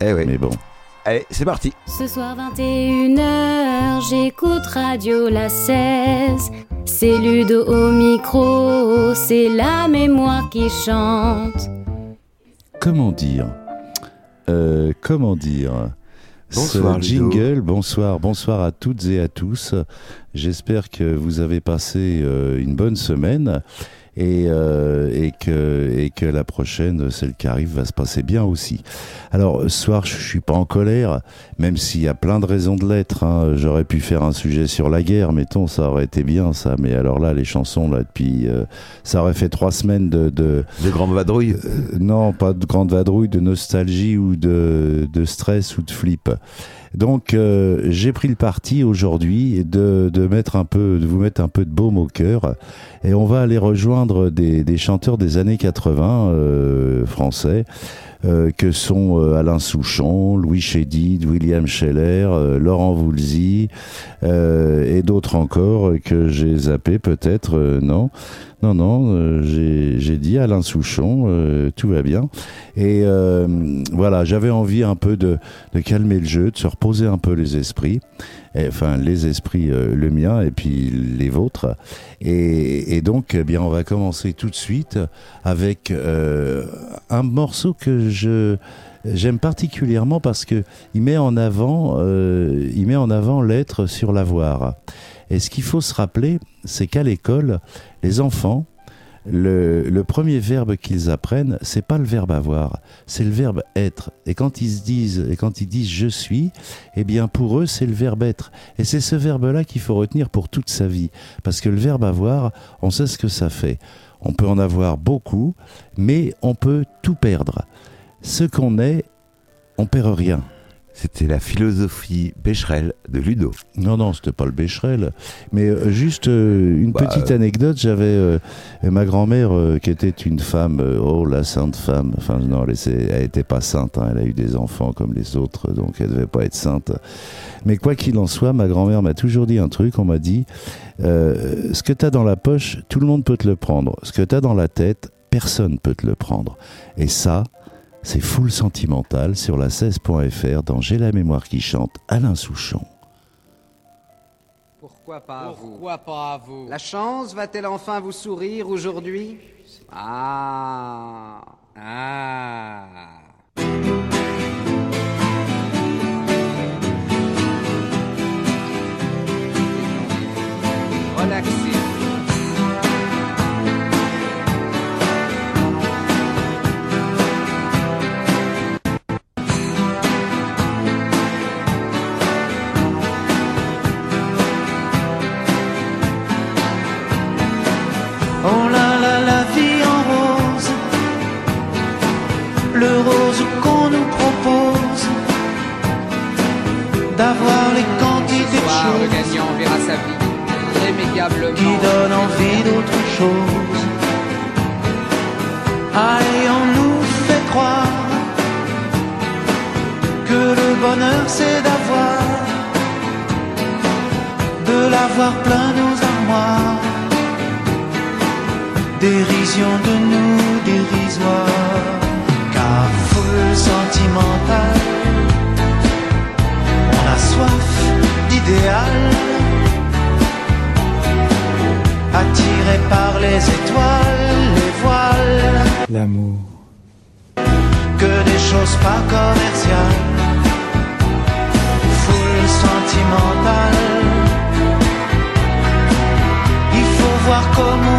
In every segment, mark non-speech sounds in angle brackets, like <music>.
Eh oui. Mais bon. Allez, c'est parti. Ce soir 21h, j'écoute Radio La 16. C'est Ludo au micro, c'est la mémoire qui chante. Comment dire Euh, Comment dire Bonsoir, Ce Ludo. jingle, bonsoir, bonsoir à toutes et à tous. J'espère que vous avez passé euh, une bonne semaine et, euh, et, que, et que la prochaine, celle qui arrive, va se passer bien aussi. Alors, ce soir, je suis pas en colère, même s'il y a plein de raisons de l'être. hein. J'aurais pu faire un sujet sur la guerre, mettons, ça aurait été bien, ça. Mais alors là, les chansons, là, depuis... euh, ça aurait fait trois semaines de... de De grand vadrouille. euh, non, pas de grande vadrouille, de nostalgie ou de, de stress ou de flip. Donc euh, j'ai pris le parti aujourd'hui de, de mettre un peu, de vous mettre un peu de baume au cœur, et on va aller rejoindre des, des chanteurs des années 80 euh, français. Euh, que sont euh, Alain Souchon, Louis Chédid, William Scheller, euh, Laurent Voulzy et d'autres encore que j'ai zappé peut-être, non non, non, euh, j'ai j'ai dit Alain Souchon, euh, tout va bien. Et euh, voilà, j'avais envie un peu de, de calmer le jeu, de se reposer un peu les esprits. Et, enfin, les esprits, euh, le mien et puis les vôtres. Et, et donc, eh bien, on va commencer tout de suite avec euh, un morceau que je j'aime particulièrement parce que il met en avant, euh, il met en avant l'être sur l'avoir. Et ce qu'il faut se rappeler, c'est qu'à l'école, les enfants, le, premier verbe qu'ils apprennent, c'est pas le verbe avoir, c'est le verbe être. Et quand ils se disent, et quand ils disent je suis, eh bien pour eux c'est le verbe être. Et c'est ce verbe-là qu'il faut retenir pour toute sa vie, parce que le verbe avoir, on sait ce que ça fait. On peut en avoir beaucoup, mais on peut tout perdre. Ce qu'on est, on perd rien. C'était la philosophie Becherel de Ludo. Non, non, c'était pas le Becherel. Mais euh, juste euh, une Bah, petite anecdote. J'avais euh, ma grand-mère euh, qui était une femme, euh, oh la sainte femme. Enfin non, elle, c'est- elle était pas sainte. hein, elle a eu des enfants comme les autres, donc elle devait pas être sainte. Mais quoi qu'il en soit, ma grand-mère m'a toujours dit un truc. On m'a dit euh, ce que t'as dans la poche, tout le monde peut te le prendre. Ce que t'as dans la tête, personne peut te le prendre. Et ça. C'est full sentimental sur la 16.fr dans J'ai la mémoire qui chante Alain Souchon. Pourquoi pas à vous Pourquoi pas à vous La chance va-t-elle enfin vous sourire aujourd'hui Ah Ah Relaxez. D'avoir les quantités de le choses gagnant verra sa vie irrémédiablement. qui donnent envie d'autre chose. Allez, on nous fait croire que le bonheur c'est d'avoir, de l'avoir plein nos armoires. Dérision de nous dérisoire, L'amour. que des choses pas commerciales, foule sentimentale. Il faut voir comment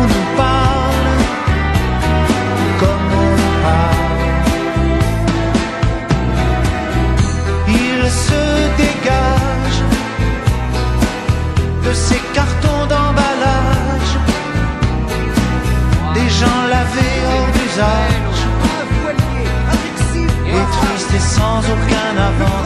Dixie, et tristes et sans aucun le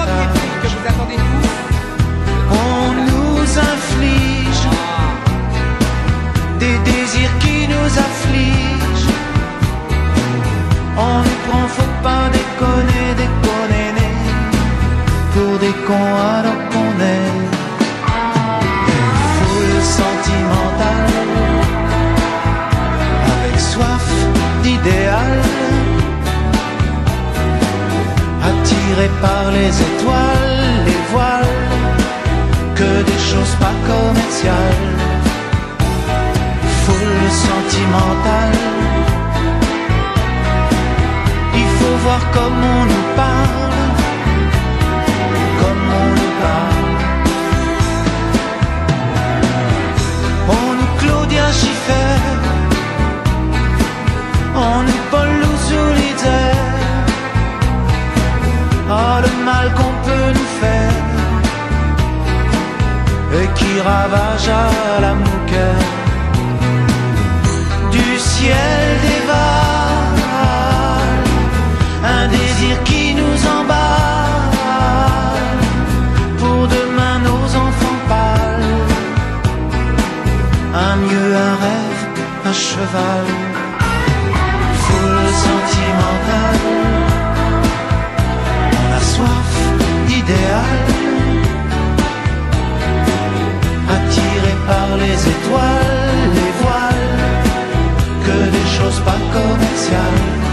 les étoiles, les voiles, que des choses pas commerciales, foule sentimentale. Il faut voir comme on nous parle, comme on nous parle. On nous Claudia Schiffer, on nous Paul qu'on peut nous faire et qui ravage à la cœur du ciel dévale un désir qui nous emballe. Pour demain nos enfants pâles un mieux un rêve un cheval. Foule sentimentale les étoiles, les voiles, que des choses pas commerciales.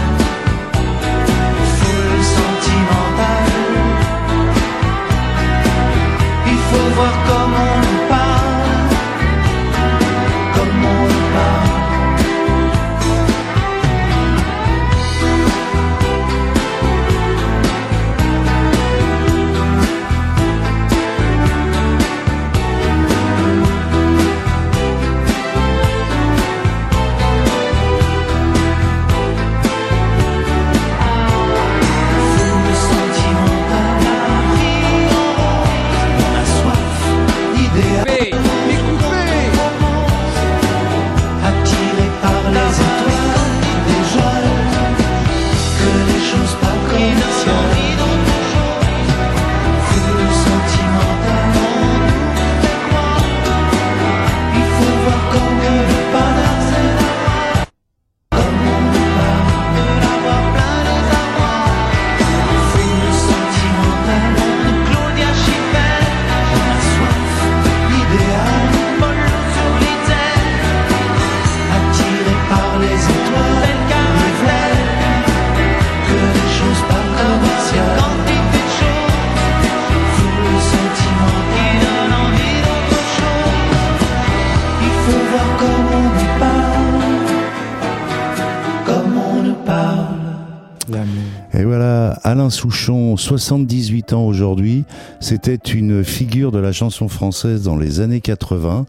Souchon, 78 ans aujourd'hui, c'était une figure de la chanson française dans les années 80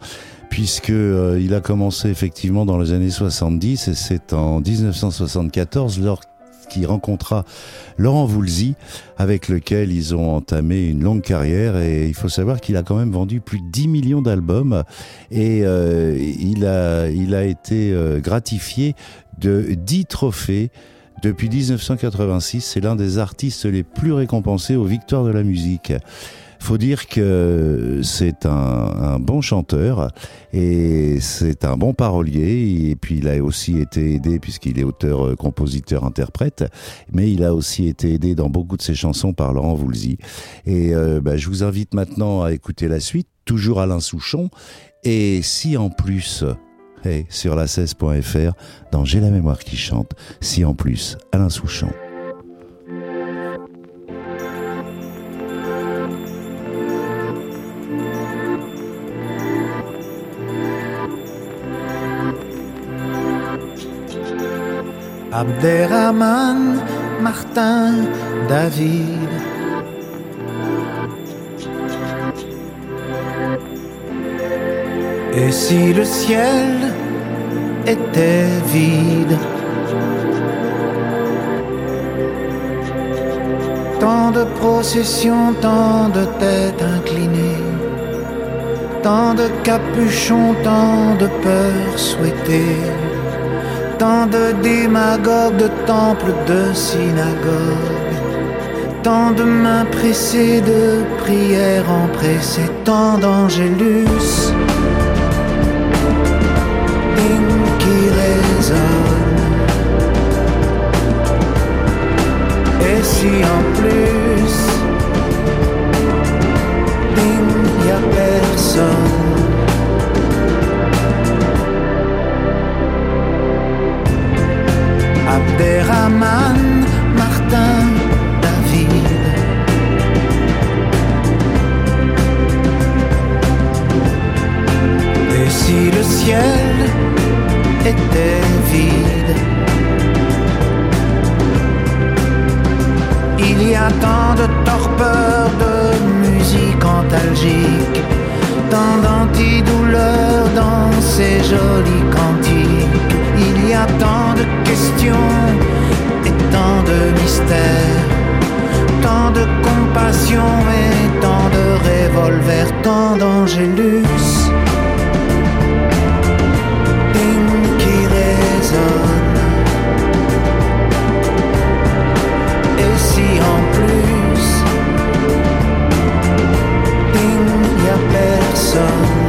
puisque euh, il a commencé effectivement dans les années 70 et c'est en 1974 lorsqu'il rencontra Laurent Voulzy avec lequel ils ont entamé une longue carrière et il faut savoir qu'il a quand même vendu plus de 10 millions d'albums et euh, il a il a été euh, gratifié de 10 trophées depuis 1986, c'est l'un des artistes les plus récompensés aux victoires de la musique. Faut dire que c'est un, un bon chanteur et c'est un bon parolier et puis il a aussi été aidé puisqu'il est auteur, euh, compositeur, interprète, mais il a aussi été aidé dans beaucoup de ses chansons par Laurent Voulzy. Et euh, bah, je vous invite maintenant à écouter la suite, toujours Alain Souchon. Et si en plus Hey, sur la 16.fr dans J'ai la mémoire qui chante. Si en plus, Alain Souchon. Abderrahman, Martin, David. Et si le ciel était vide? Tant de processions, tant de têtes inclinées, tant de capuchons, tant de peurs souhaitées, tant de démagogues, de temples, de synagogues, tant de mains pressées, de prières empressées, tant d'angélus Si en plus. Bing, y a personne. Abderrahman, Martin, David. Et si le ciel était vide? Il y a tant de torpeur, de musique antalgique, tant d'antidouleurs dans ces jolis cantiques. Il y a tant de questions et tant de mystères, tant de compassion et tant de revolvers, tant d'angélus. Qui résonne. Il n'y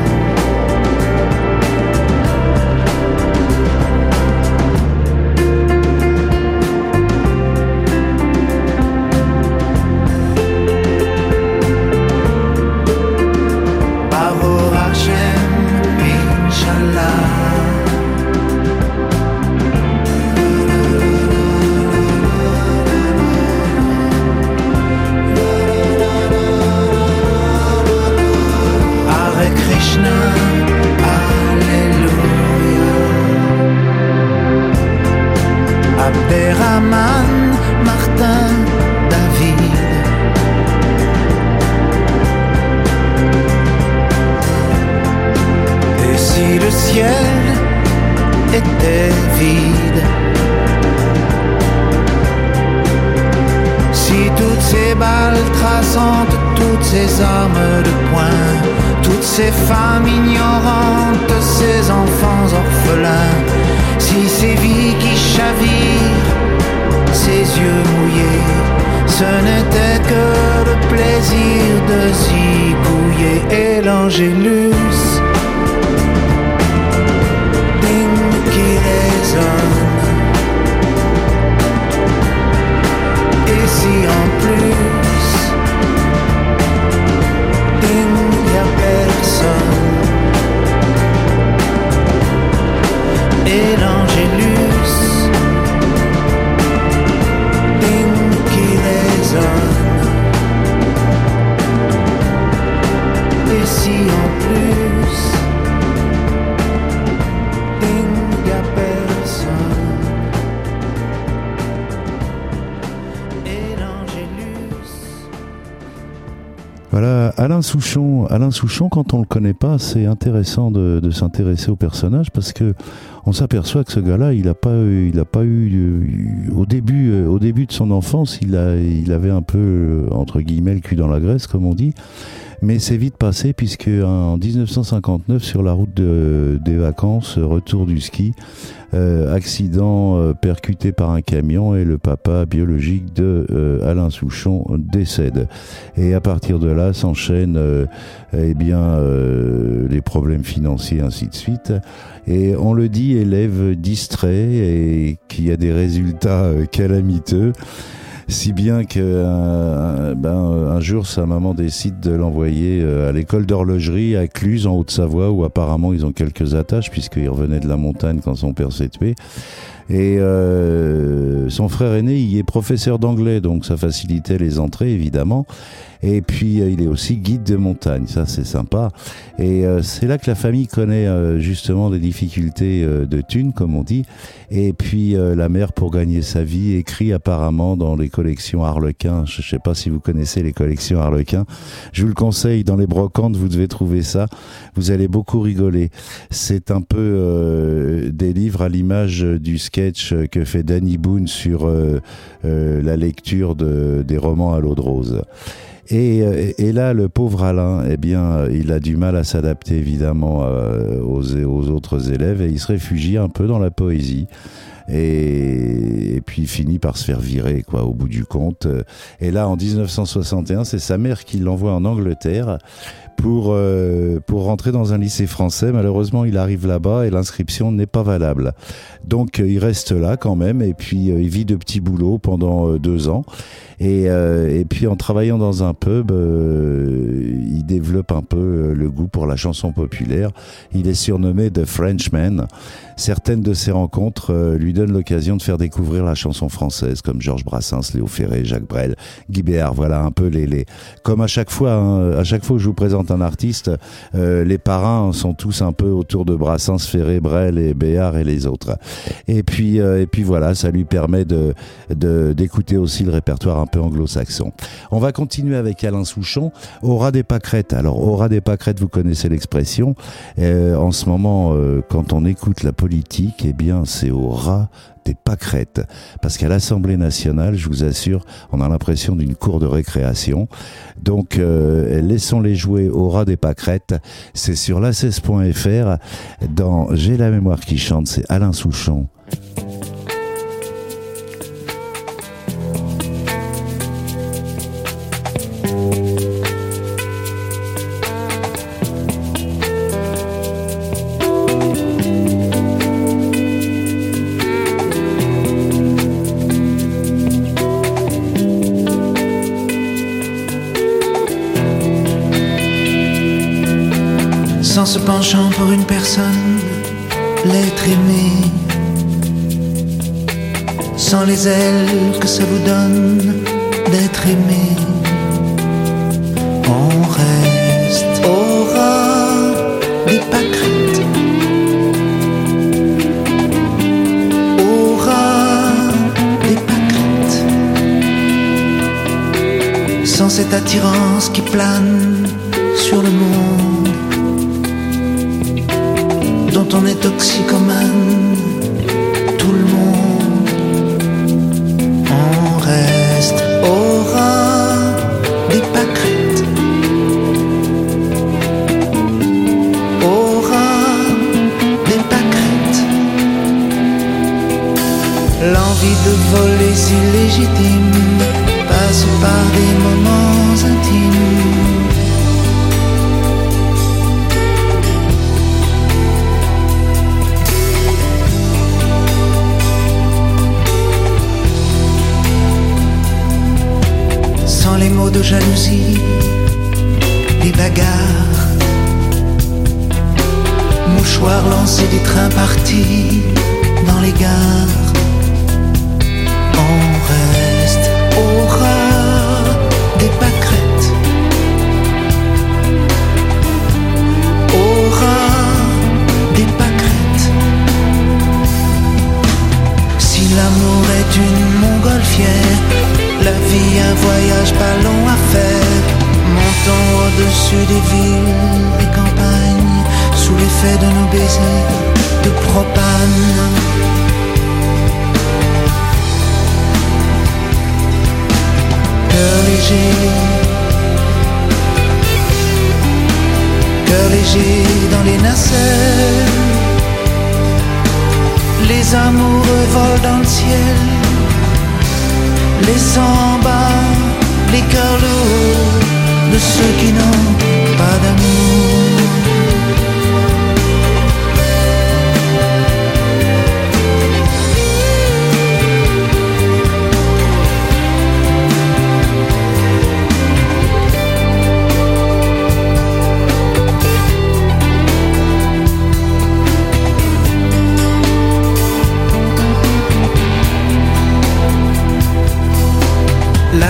Alain Souchon, quand on le connaît pas, c'est intéressant de, s'intéresser au personnage parce que on s'aperçoit que ce gars-là, il a pas, il a pas eu, euh, au début, euh, au début de son enfance, il il avait un peu euh, entre guillemets le cul dans la graisse, comme on dit. Mais c'est vite passé puisque en 1959, sur la route de- des vacances, retour du ski, euh, accident euh, percuté par un camion et le papa biologique de euh, Alain Souchon décède. Et à partir de là s'enchaînent eh bien les problèmes financiers ainsi de suite. Et on le dit élève distrait et qui a des résultats calamiteux. Si bien que euh, ben, un jour sa maman décide de l'envoyer euh, à l'école d'horlogerie à Cluse en Haute-Savoie où apparemment ils ont quelques attaches puisqu'il revenait de la montagne quand son père s'est tué. Et euh, son frère aîné y est professeur d'anglais donc ça facilitait les entrées évidemment. Et puis euh, il est aussi guide de montagne, ça c'est sympa. Et euh, c'est là que la famille connaît euh, justement des difficultés de thunes, comme on dit. Et puis la mère, pour gagner sa vie, écrit apparemment dans les collections Harlequin. Je sais pas si vous connaissez les collections Harlequin. Je vous le conseille, dans les brocantes, vous devez trouver ça. Vous allez beaucoup rigoler. C'est un peu euh, des livres à l'image du sketch que fait Danny Boone sur euh, la lecture de, des romans à l'eau de rose. Et, euh, et là, le pauvre Alain, eh bien, il a du mal à s'adapter évidemment euh, aux, autres élèves et il se réfugie un peu dans la poésie. Et, et puis il finit par se faire virer, quoi, au bout du compte. Et là, en 1961, c'est sa mère qui l'envoie en Angleterre pour euh, pour rentrer dans un lycée français. Malheureusement, il arrive là-bas et l'inscription n'est pas valable. Donc, euh, il reste là quand même et puis euh, il vit de petits boulots pendant euh, deux ans. Et, euh, et puis en travaillant dans un pub, il développe un peu le goût pour la chanson populaire. Il est surnommé The Frenchman. Certaines de ses rencontres lui donne l'occasion de faire découvrir la chanson française comme Georges Brassens, Léo Ferré, Jacques Brel, Guy Béard. Voilà un peu les, les comme à chaque fois, hein, à chaque fois que je vous présente un artiste, euh, les parrains sont tous un peu autour de Brassens, Ferré, Brel et Béard et les autres. Et puis euh, et puis voilà, ça lui permet de d'écouter aussi le répertoire un peu anglo-saxon. On va continuer avec Alain Souchon, Aura des pâquerettes. Alors Aura des pâquerettes, vous connaissez l'expression. Euh, en ce moment, quand on écoute la politique, eh bien, c'est au ras des pâquerettes. Parce qu'à l'Assemblée nationale, je vous assure, on a l'impression d'une cour de récréation. Donc, euh, laissons-les jouer au ras des pâquerettes. C'est sur la16.fr. Dans J'ai la mémoire qui chante, c'est Alain Souchon. Ailes que ça vous donne L'envie de voler si légitime passe par des moments intimes. sans les mots de jalousie,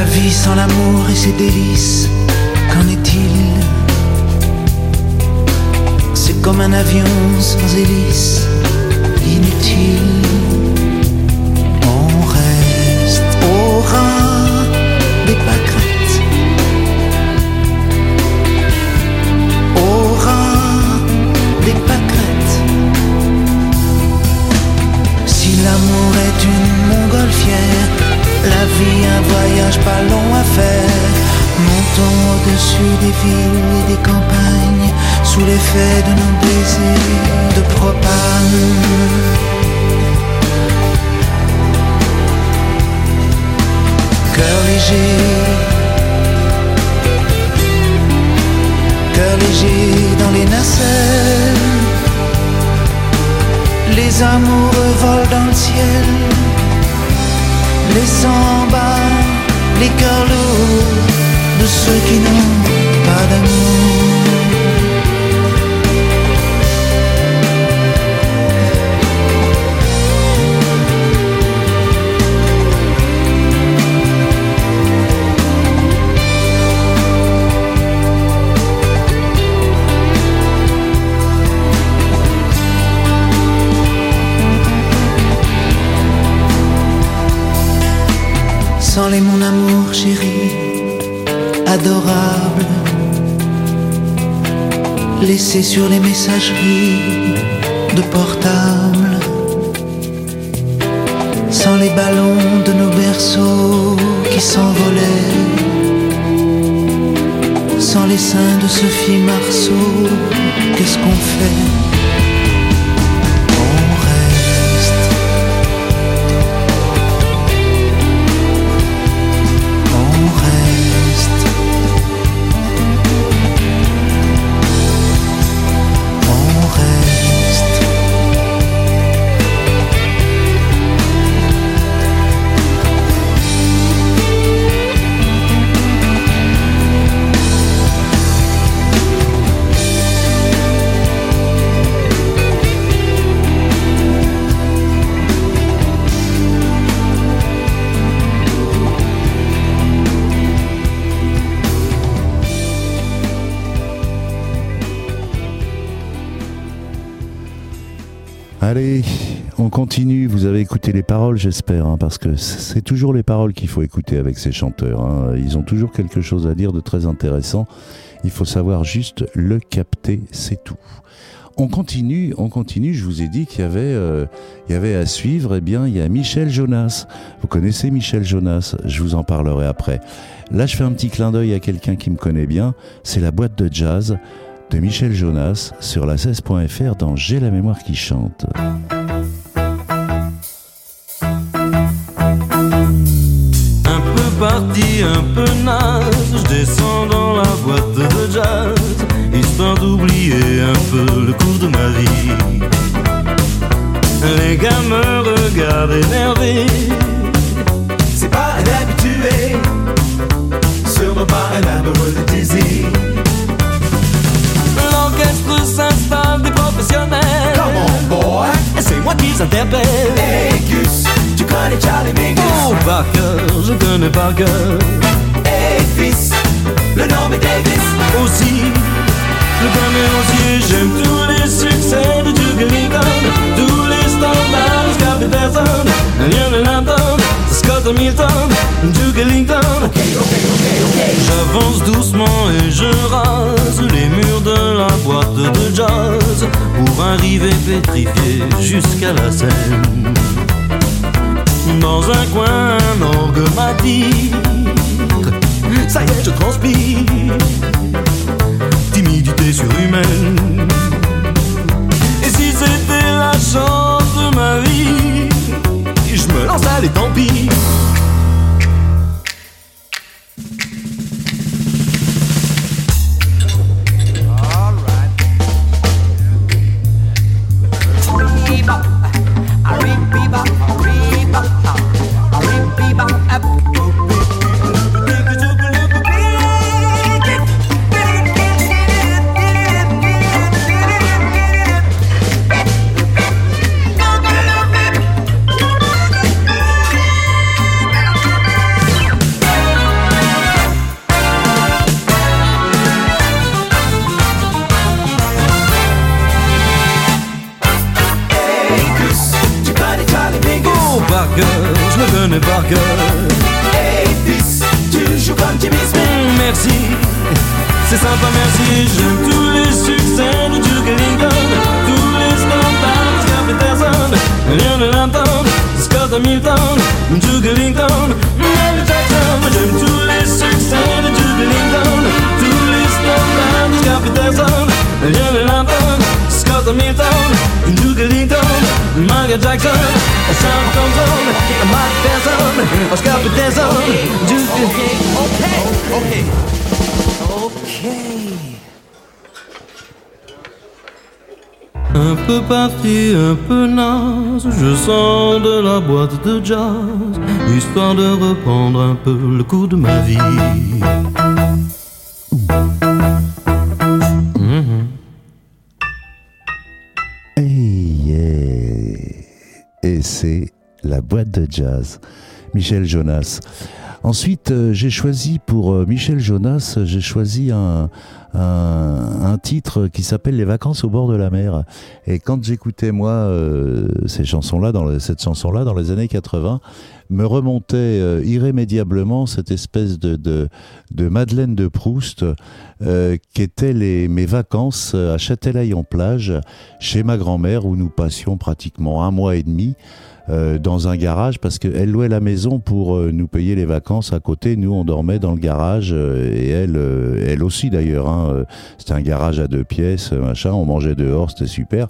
La vie sans l'amour et ses délices, qu'en est-il? C'est comme un avion sans hélice, inutile. On reste au ras des pâquerettes. Au ras des pâquerettes. Si l'amour est une montgolfière, la vie un voyage pas long à faire. Montons au-dessus des villes et des campagnes, sous l'effet de nos baisers de propane. Cœur léger, cœur léger dans les nacelles. Les amoureux volent dans le ciel, les en bas, les cœurs lourds de ceux qui n'ont pas d'amour. Sans les mon amour chéri, adorable, laissé sur les messageries de portable. Sans les ballons de nos berceaux qui s'envolaient. Sans les seins de Sophie Marceau, qu'est-ce qu'on fait? J'espère, hein, parce que c'est toujours les paroles qu'il faut écouter avec ces chanteurs. hein. Ils ont toujours quelque chose à dire de très intéressant. Il faut savoir juste le capter, c'est tout. On continue, on continue. Je vous ai dit qu'il y avait, euh, il y avait à suivre. Eh bien, il y a Michel Jonas. Vous connaissez Michel Jonas Je vous en parlerai après. Là, je fais un petit clin d'œil à quelqu'un qui me connaît bien. C'est la boîte de jazz de Michel Jonas sur la 16.fr dans J'ai la mémoire qui chante. Un peu naze, je descends dans la boîte de jazz, histoire d'oublier un peu le cours de ma vie. Les gars me regardent énervés, C'est pas un habitué, sûrement pas un amoureux de Dizzy. l'orchestre s'installe des professionnels. Come on, boy. Et c'est moi qui s'interpelle. Hey Gus, connais Charlie Mingus? Oh, par cœur, je connais par cœur. Hey fils, le nom est Davis. Aussi, le premier entier, j'aime tous les succès de Duke Ellington, tous les standards, Scott Peterson, Lionel Hampton, Scott Hamilton, Duke Ellington. J'avance doucement et je rase les murs de la boîte de jazz pour arriver pétrifié jusqu'à la scène. Dans un coin, orgue m'attire. Ça y est, je transpire timidité surhumaine. Et si c'était la chance de ma vie, je me lance, allez, tant pis. Hamilton, Duke Ellington, Michael Jackson, Sean Thompson, Mike Tyson, Scott Peterson, Duke Un peu parti, un peu naze, je sors de la boîte de jazz, histoire de reprendre un peu le coup de ma vie. C'est la boîte de jazz. Michel Jonas. Ensuite, euh, j'ai choisi pour euh, Michel Jonas, j'ai choisi un, un, titre qui s'appelle Les vacances au bord de la mer. Et quand j'écoutais moi euh, ces chansons-là, dans le- cette chanson-là, dans les années 80, me remontait irrémédiablement cette espèce de, de, de Madeleine de Proust euh, qui les, mes vacances à Châtelaille-en-Plage chez ma grand-mère où nous passions pratiquement un mois et demi euh, dans un garage parce qu'elle louait la maison pour euh, nous payer les vacances à côté. Nous, on dormait dans le garage euh, et elle, euh, elle aussi d'ailleurs. Hein, euh, c'était un garage à deux pièces, machin. On mangeait dehors, c'était super.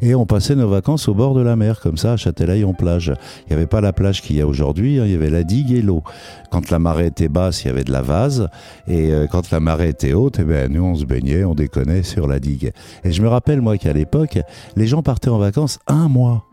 Et on passait nos vacances au bord de la mer, comme ça, à Châtelaille-en-Plage. Il n'y avait pas la plage qu'il y a aujourd'hui. hein, il y avait la digue et l'eau. Quand la marée était basse, il y avait de la vase. Et quand la marée était haute, eh ben, nous, on se baignait, on déconnait sur la digue. Et je me rappelle, moi, qu'à l'époque, les gens partaient en vacances un mois.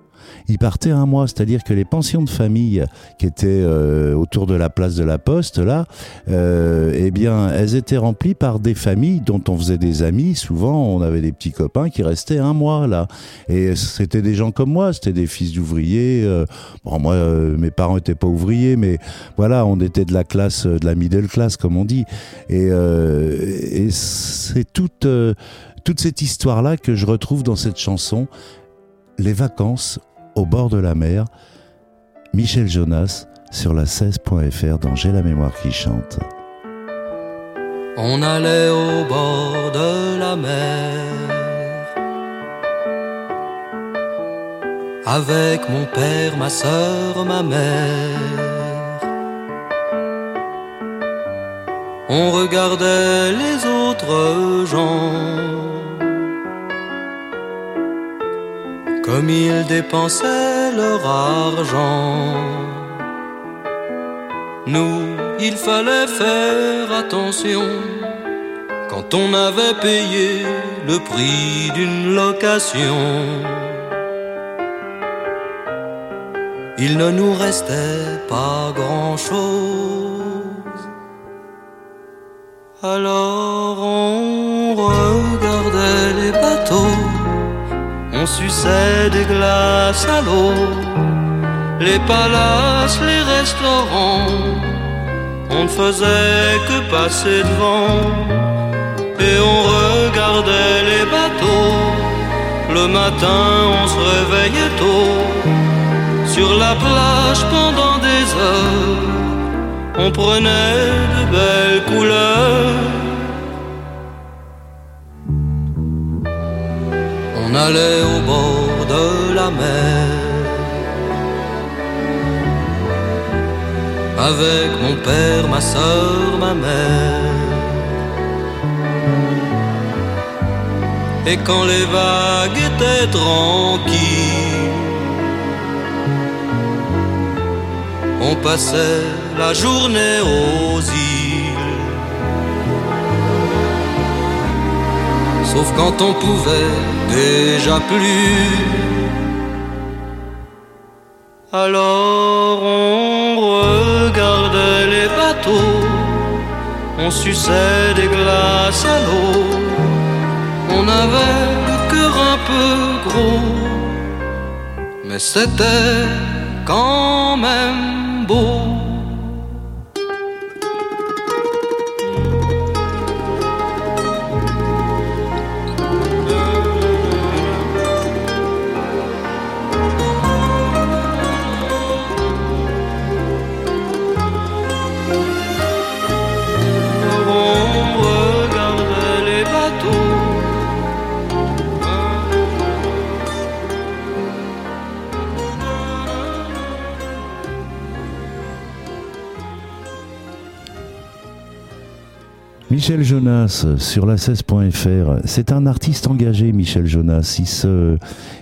Ils partaient un mois, c'est-à-dire que les pensions de famille qui étaient euh, autour de la place de la Poste, là, euh, eh bien, elles étaient remplies par des familles dont on faisait des amis. Souvent, on avait des petits copains qui restaient un mois là, et c'était des gens comme moi, c'était des fils d'ouvriers. euh, bon, moi, mes parents étaient pas ouvriers, mais voilà, on était de la classe, de la middle class, comme on dit, et, c'est toute cette histoire là que je retrouve dans cette chanson, les vacances au bord de la mer, Michel Jonas sur la 16.fr dans J'ai la mémoire qui chante. On allait au bord de la mer avec mon père, ma sœur, ma mère. On regardait les autres gens comme ils dépensaient leur argent. Nous, il fallait faire attention quand on avait payé le prix d'une location. Il ne nous restait pas grand-chose. Alors on regardait les bateaux, on suçait des glaces à l'eau les palaces, les restaurants, on ne faisait que passer devant et on regardait les bateaux. Le matin, on se réveillait tôt sur la plage pendant des heures. On prenait de belles couleurs. Allait au bord de la mer. avec mon père, ma soeur, ma mère. Et quand les vagues étaient tranquilles, on passait la journée aux îles. Sauf quand on pouvait déjà plus. Alors on regardait les bateaux, on suçait des glaces à l'eau, on avait le cœur un peu gros, mais c'était quand même beau. Michel Jonas sur la 16.fr. C'est un artiste engagé, Michel Jonas. Il se,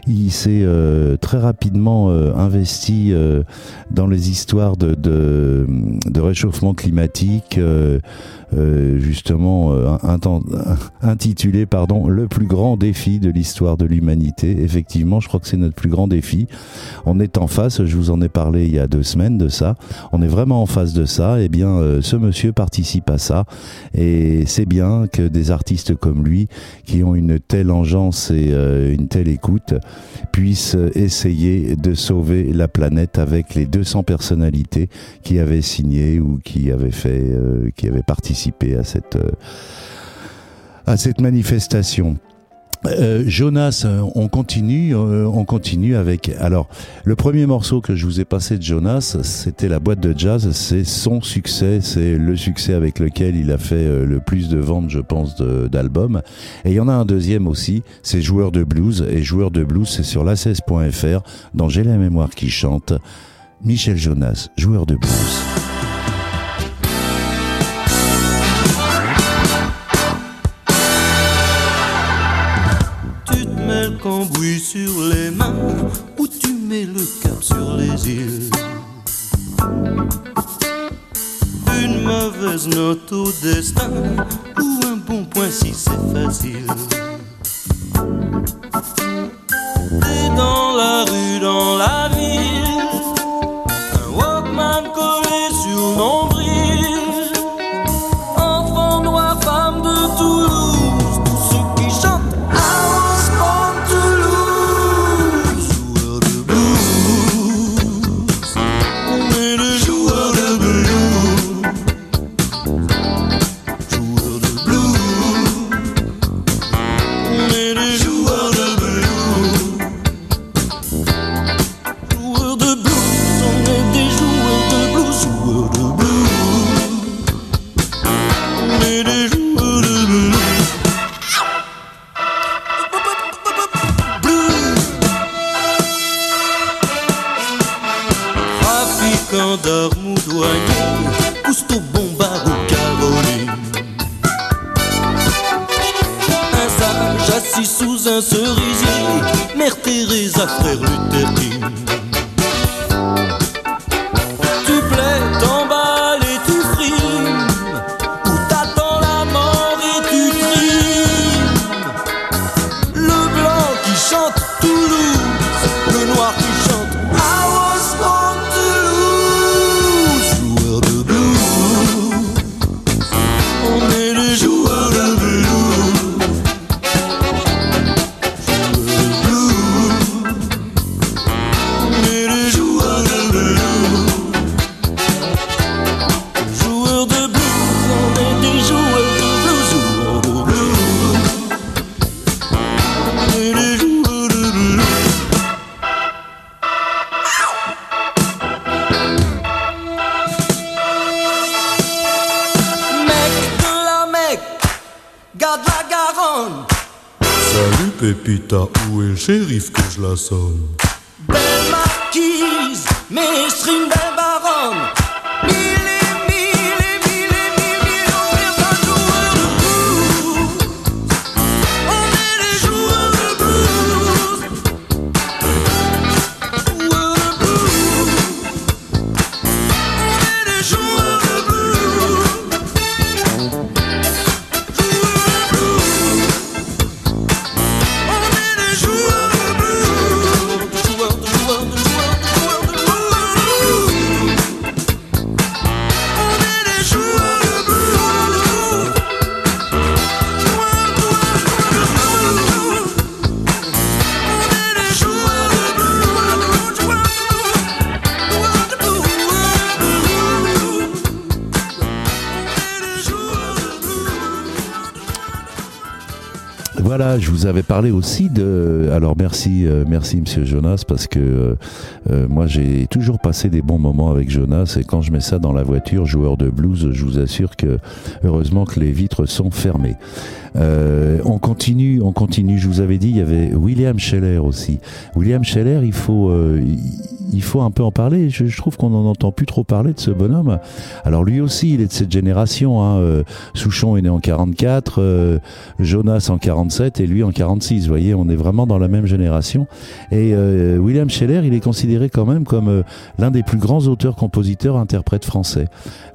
il s'est euh, très rapidement euh, investi euh, dans les histoires de, de, de réchauffement climatique, justement intitulé pardon le plus grand défi de l'histoire de l'humanité. Effectivement, je crois que c'est notre plus grand défi. On est en face. Je vous en ai parlé il y a deux semaines de ça. On est vraiment en face de ça. Eh bien, ce monsieur participe à ça. Et c'est bien que des artistes comme lui, qui ont une telle engeance et une telle écoute, puissent essayer de sauver la planète avec les 200 personnalités qui avaient signé ou qui avaient fait, euh, qui avaient participé à cette euh, à cette manifestation. Euh, Jonas, euh, on continue, euh, on continue avec. Alors, le premier morceau que je vous ai passé de Jonas, c'était la boîte de jazz. C'est son succès, c'est le succès avec lequel il a fait le plus de ventes, je pense, d'albums. Et il y en a un deuxième aussi, c'est Joueur de blues. Et Joueur de blues, c'est sur la16.fr, dans J'ai la mémoire qui chante. Michel Jonas, Joueur de blues. Cambouis sur les mains ou tu mets le cap sur les îles. Une mauvaise note au destin ou un bon point si c'est facile. T'es dans la rue, dans la ville, Teresa, frère Luther. blossom. Voilà, je vous avais parlé aussi de. Alors merci, euh, merci Monsieur Jonas, parce que euh, euh, moi j'ai toujours passé des bons moments avec Jonas, et quand je mets ça dans la voiture, joueur de blues, je vous assure que heureusement que les vitres sont fermées. Euh, on continue, on continue. Je vous avais dit, il y avait William Scheller aussi. William Scheller, il faut, euh, il faut un peu en parler. Je, je trouve qu'on n'en entend plus trop parler de ce bonhomme. Alors lui aussi, il est de cette génération. Hein. euh, Souchon est né en 44, euh, Jonas en 47 et lui en 46. Vous voyez, on est vraiment dans la même génération. Et euh, William Scheller, il est considéré quand même comme euh, l'un des plus grands auteurs, compositeurs, interprètes français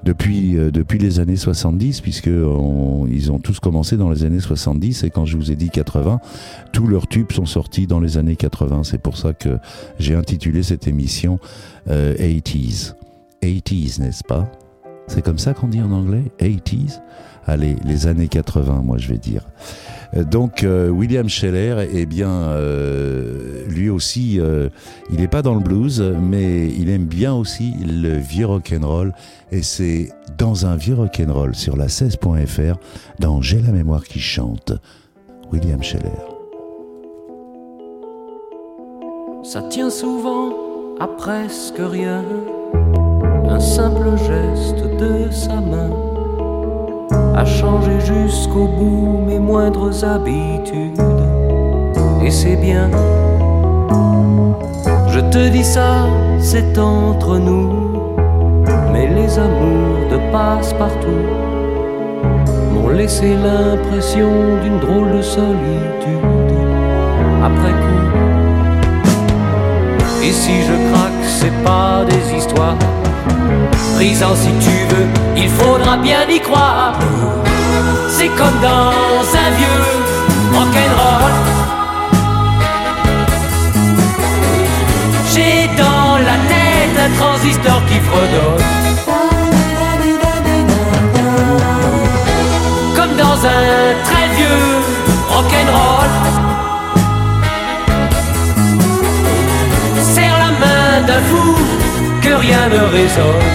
depuis depuis les années 70, puisque ils ont tous commencé dans les années 70. Et quand je vous ai dit 80, tous leurs tubes sont sortis dans les années 80. C'est pour ça que j'ai intitulé cette émission euh, 80s. 80s, n'est-ce pas? C'est comme ça qu'on dit en anglais 80s Allez, les années 80, moi je vais dire. Euh, Donc euh, William Scheller, eh bien, euh, lui aussi, il n'est pas dans le blues, mais il aime bien aussi le vieux rock'n'roll. Et c'est dans un vieux rock'n'roll sur la 16.fr, dans J'ai la mémoire qui chante, William Scheller. Ça tient souvent à presque rien, un simple geste de sa main a changé jusqu'au bout mes moindres habitudes. Et c'est bien, je te dis ça, c'est entre nous, mais les amours de passe-partout m'ont laissé l'impression d'une drôle de solitude après coup. Et si je craque, c'est pas des histoires. Brisant si tu veux, il faudra bien y croire. C'est comme dans un vieux rock'n'roll. J'ai dans la tête un transistor qui fredonne. Rien ne résonne.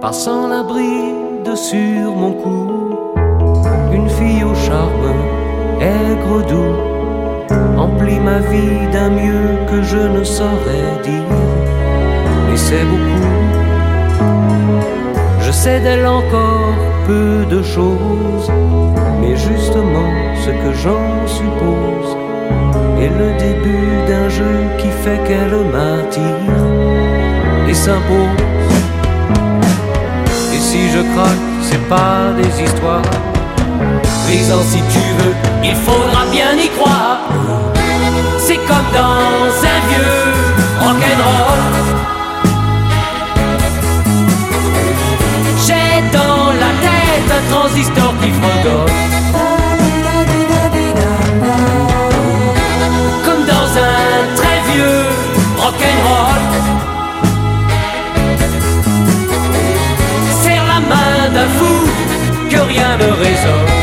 Passant la bride sur mon cou, une fille au charme aigre doux emplit ma vie d'un mieux que je ne saurais dire. Et c'est beaucoup. Je sais d'elle encore peu de choses, mais justement ce que j'en suppose est le début d'un jeu qui fait qu'elle m'attire et s'impose. Et si je craque, c'est pas des histoires. Brisant si tu veux, il faudra bien y croire. C'est comme dans un vieux rock'n'roll. J'ai dans la tête un transistor qui fredonne. Fou que rien ne résonne.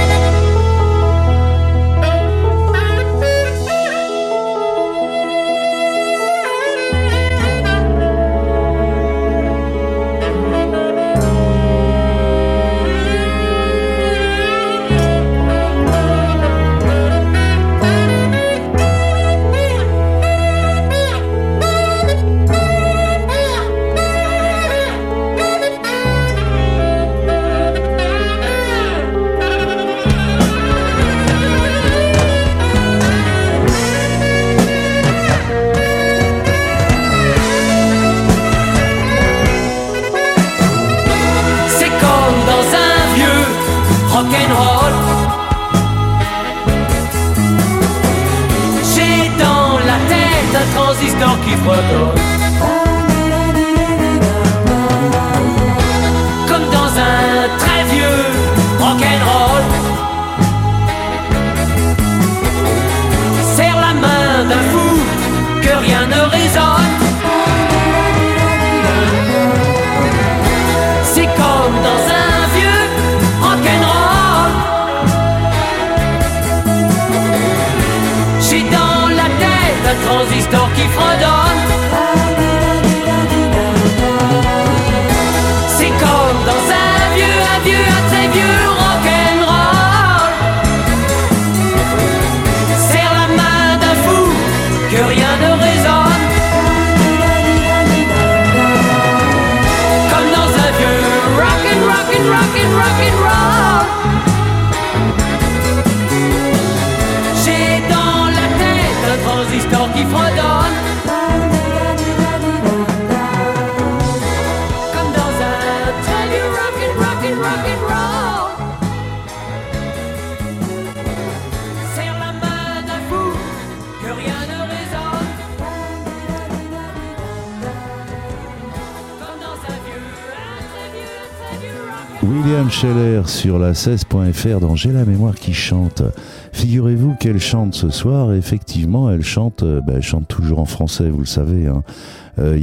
William Scheller sur la 16.fr dans J'ai la mémoire qui chante. Figurez-vous qu'elle chante ce soir, effectivement, elle chante, euh, bah, elle chante toujours en français, vous le savez. hein. Euh,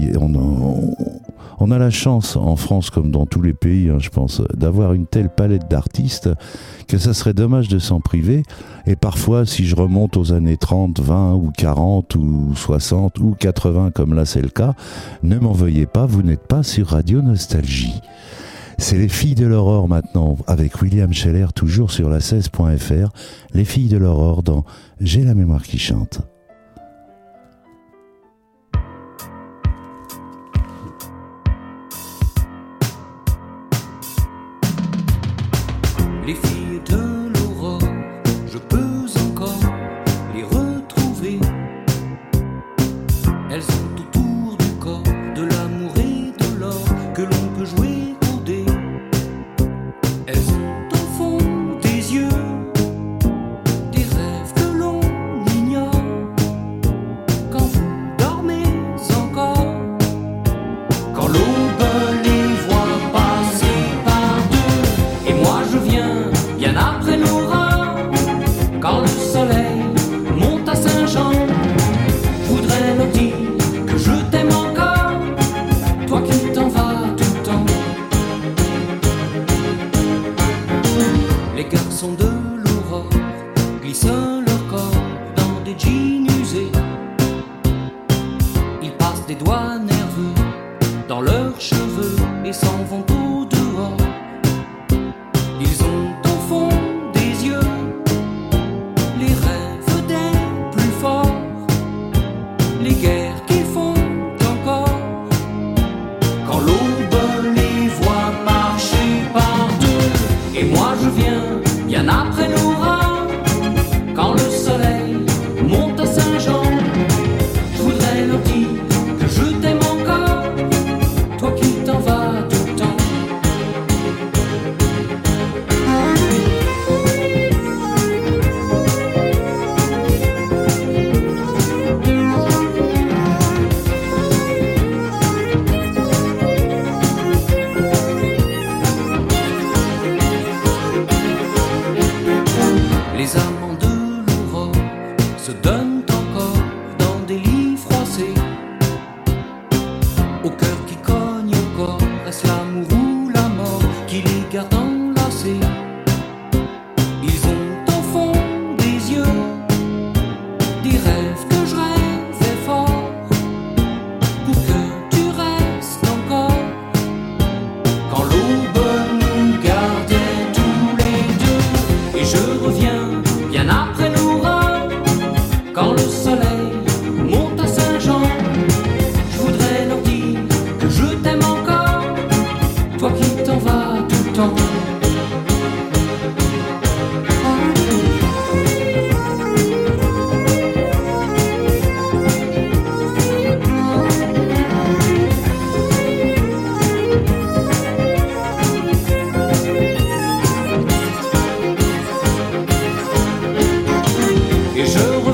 on a la chance en France, comme dans tous les pays, hein, je pense, d'avoir une telle palette d'artistes que ça serait dommage de s'en priver. Et parfois, si je remonte aux années 30, 20 ou 40 ou 60 ou 80, comme là c'est le cas, ne m'en veuillez pas, vous n'êtes pas sur Radio Nostalgie. C'est les filles de l'aurore maintenant, avec William Scheller, toujours sur la 16.fr. Les filles de l'aurore dans J'ai la mémoire qui chante.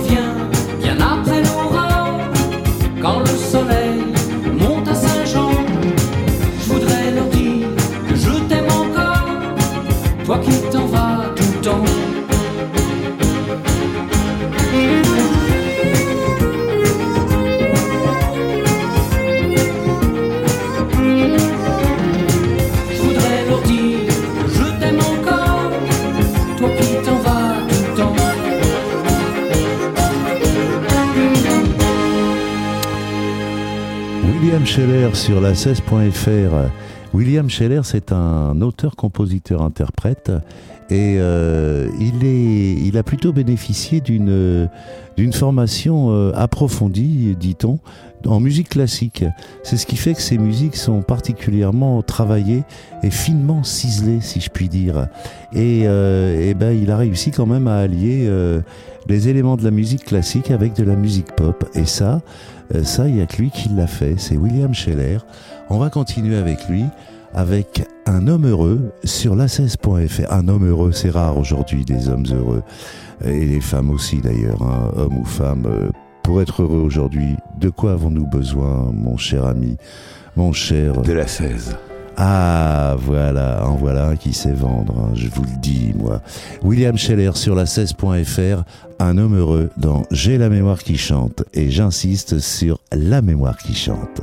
Reviens sur la 16.fr. William Scheller, c'est un auteur, compositeur, interprète, et euh, il, est, il a plutôt bénéficié d'une formation euh, approfondie, dit-on, en musique classique. C'est ce qui fait que ses musiques sont particulièrement travaillées et finement ciselées, si je puis dire. Et, euh, eh ben, il a réussi quand même à allier euh, les éléments de la musique classique avec de la musique pop. Et ça, euh, ça, il n'y a que lui qui l'a fait. C'est William Scheller. On va continuer avec lui, avec un homme heureux sur la 16.fr. Un homme heureux, c'est rare aujourd'hui, des hommes heureux. Et les femmes aussi d'ailleurs, hein, hommes ou femmes. euh, Pour être heureux aujourd'hui, de quoi avons-nous besoin, mon cher ami, mon cher De la 16. Ah, voilà, en voilà un qui sait vendre, hein, je vous le dis, moi. William Scheller sur la 16.fr, un homme heureux dans J'ai la mémoire qui chante, et j'insiste sur la mémoire qui chante.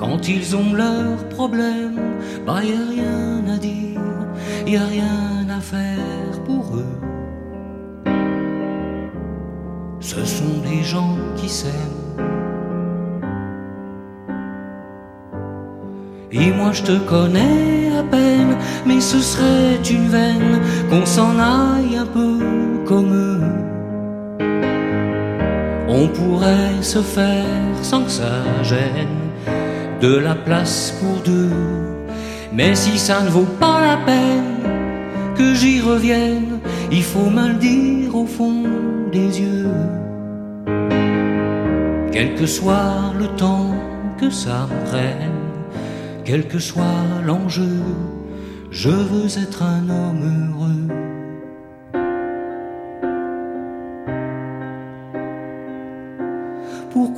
Quand ils ont leurs problèmes, bah y a rien à dire, y a rien à faire pour eux. Ce sont des gens qui s'aiment. Et moi je te connais à peine, mais ce serait une veine qu'on s'en aille un peu comme eux. On pourrait se faire sans que ça gêne de la place pour deux. Mais si ça ne vaut pas la peine que j'y revienne, il faut me le dire au fond des yeux. Quel que soit le temps que ça me prenne quel que soit l'enjeu, je veux être un homme heureux.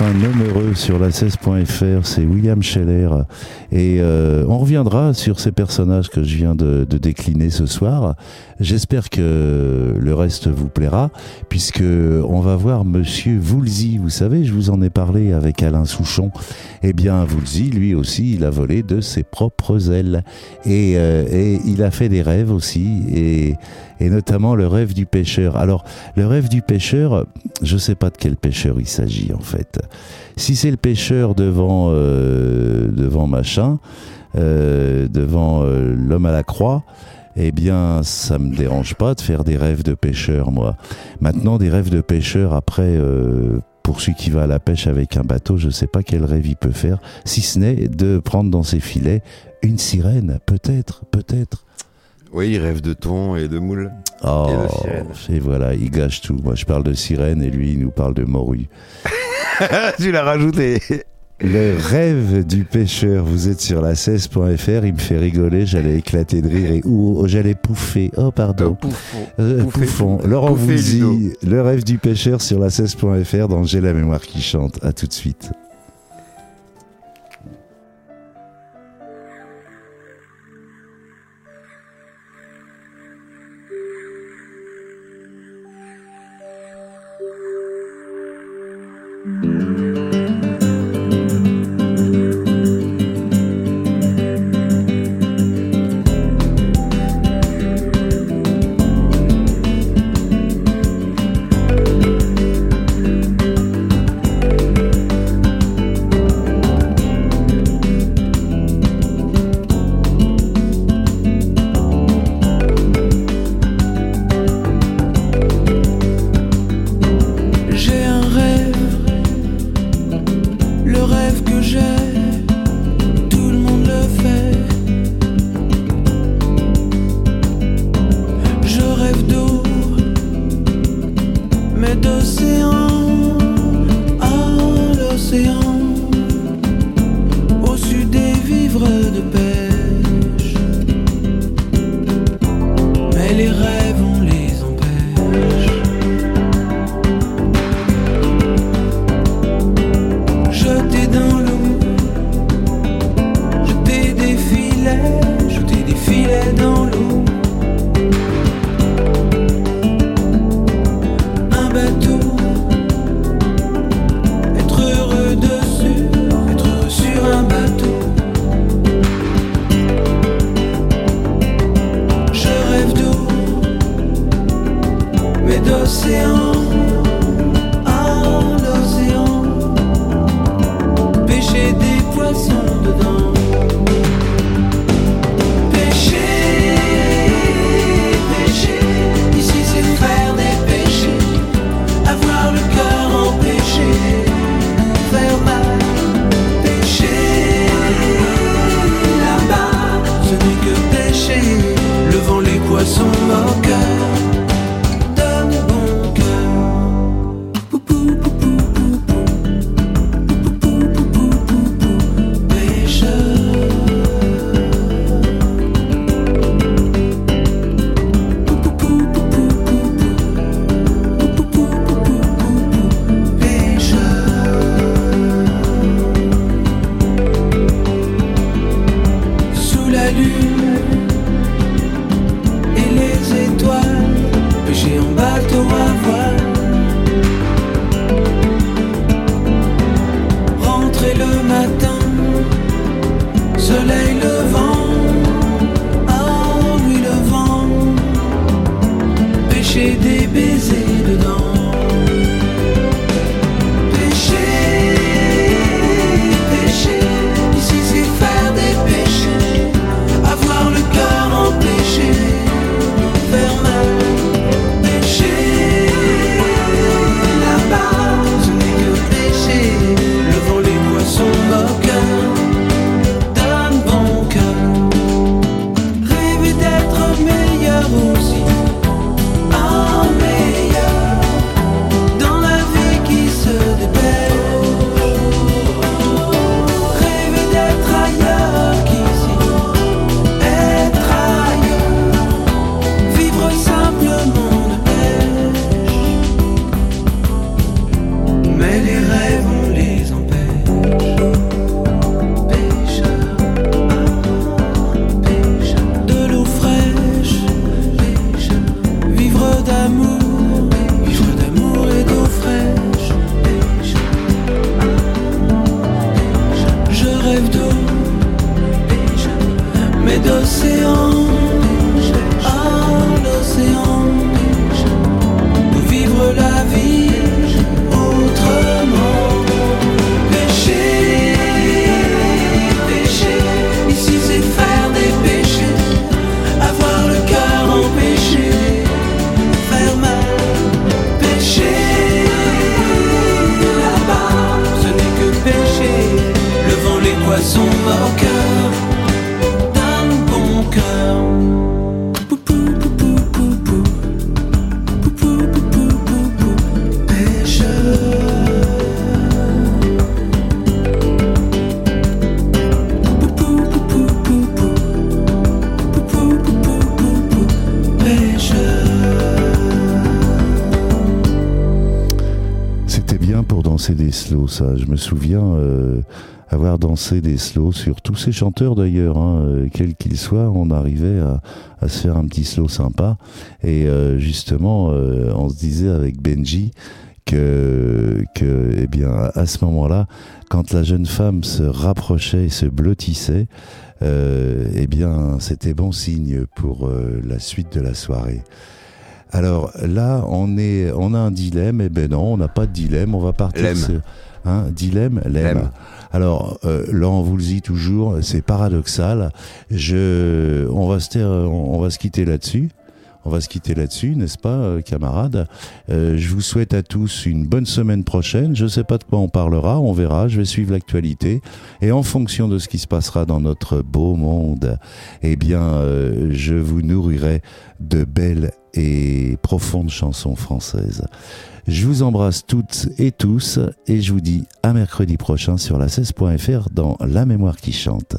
un homme heureux sur la 16.fr, c'est William Scheller. Et euh, on reviendra sur ces personnages que je viens de, de décliner ce soir. J'espère que le reste vous plaira, puisque on va voir Monsieur Woolsey. Vous savez, je vous en ai parlé avec Alain Souchon. Eh bien, Woolsey, lui aussi, il a volé de ses propres ailes. Et, euh, et il a fait des rêves aussi, et, et notamment le rêve du pêcheur. Alors, le rêve du pêcheur, je sais pas de quel pêcheur il s'agit en fait. Si c'est le pêcheur devant euh, devant machin, euh, devant euh, l'homme à la croix, eh bien, ça me dérange pas de faire des rêves de pêcheur, moi. Maintenant, des rêves de pêcheur après. pour celui qui va à la pêche avec un bateau, je sais pas quel rêve il peut faire, si ce n'est de prendre dans ses filets une sirène, peut-être, peut-être. Oui, il rêve de thon et de moule. Oh, Et de et voilà, il gâche tout. Moi, je parle de sirène et lui, il nous parle de morue. <laughs> <laughs> tu l'as rajouté. Le rêve du pêcheur, vous êtes sur la 16.fr, il me fait rigoler, j'allais éclater de rire et oh, j'allais pouffer. Oh pardon. Euh, pouffon. Euh, Laurent Pouffé, Vouzy, le rêve du pêcheur sur la 16.fr dans J'ai la mémoire qui chante. À tout de suite. Ça. Je me souviens euh, avoir dansé des slows sur tous ces chanteurs d'ailleurs, hein, euh, quels qu'ils soient, on arrivait à, à se faire un petit slow sympa. Et euh, justement, euh, on se disait avec Benji que, que eh bien, à ce moment-là, quand la jeune femme se rapprochait et se blottissait, euh, eh bien, c'était bon signe pour euh, la suite de la soirée. Alors là, on est, on a un dilemme. Eh ben non, on n'a pas de dilemme. On va partir sur un dilemme. Lemme. Lemme. Alors euh, là, on vous le dit toujours, c'est paradoxal. Je, on va se, taire- on va se quitter là-dessus. On va se quitter là-dessus, n'est-ce pas, euh, camarades? Euh, Je vous souhaite à tous une bonne semaine prochaine. Je ne sais pas de quoi on parlera, on verra. Je vais suivre l'actualité et en fonction de ce qui se passera dans notre beau monde, eh bien, euh, je vous nourrirai de belles et profondes chansons françaises. Je vous embrasse toutes et tous et je vous dis à mercredi prochain sur la 16.fr dans La mémoire qui chante.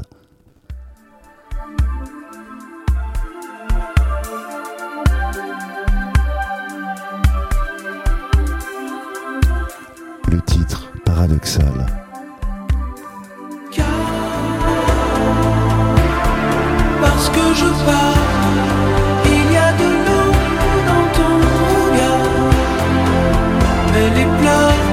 Parce que je pars, il y a de l'eau dans ton regard. Mais les pleurs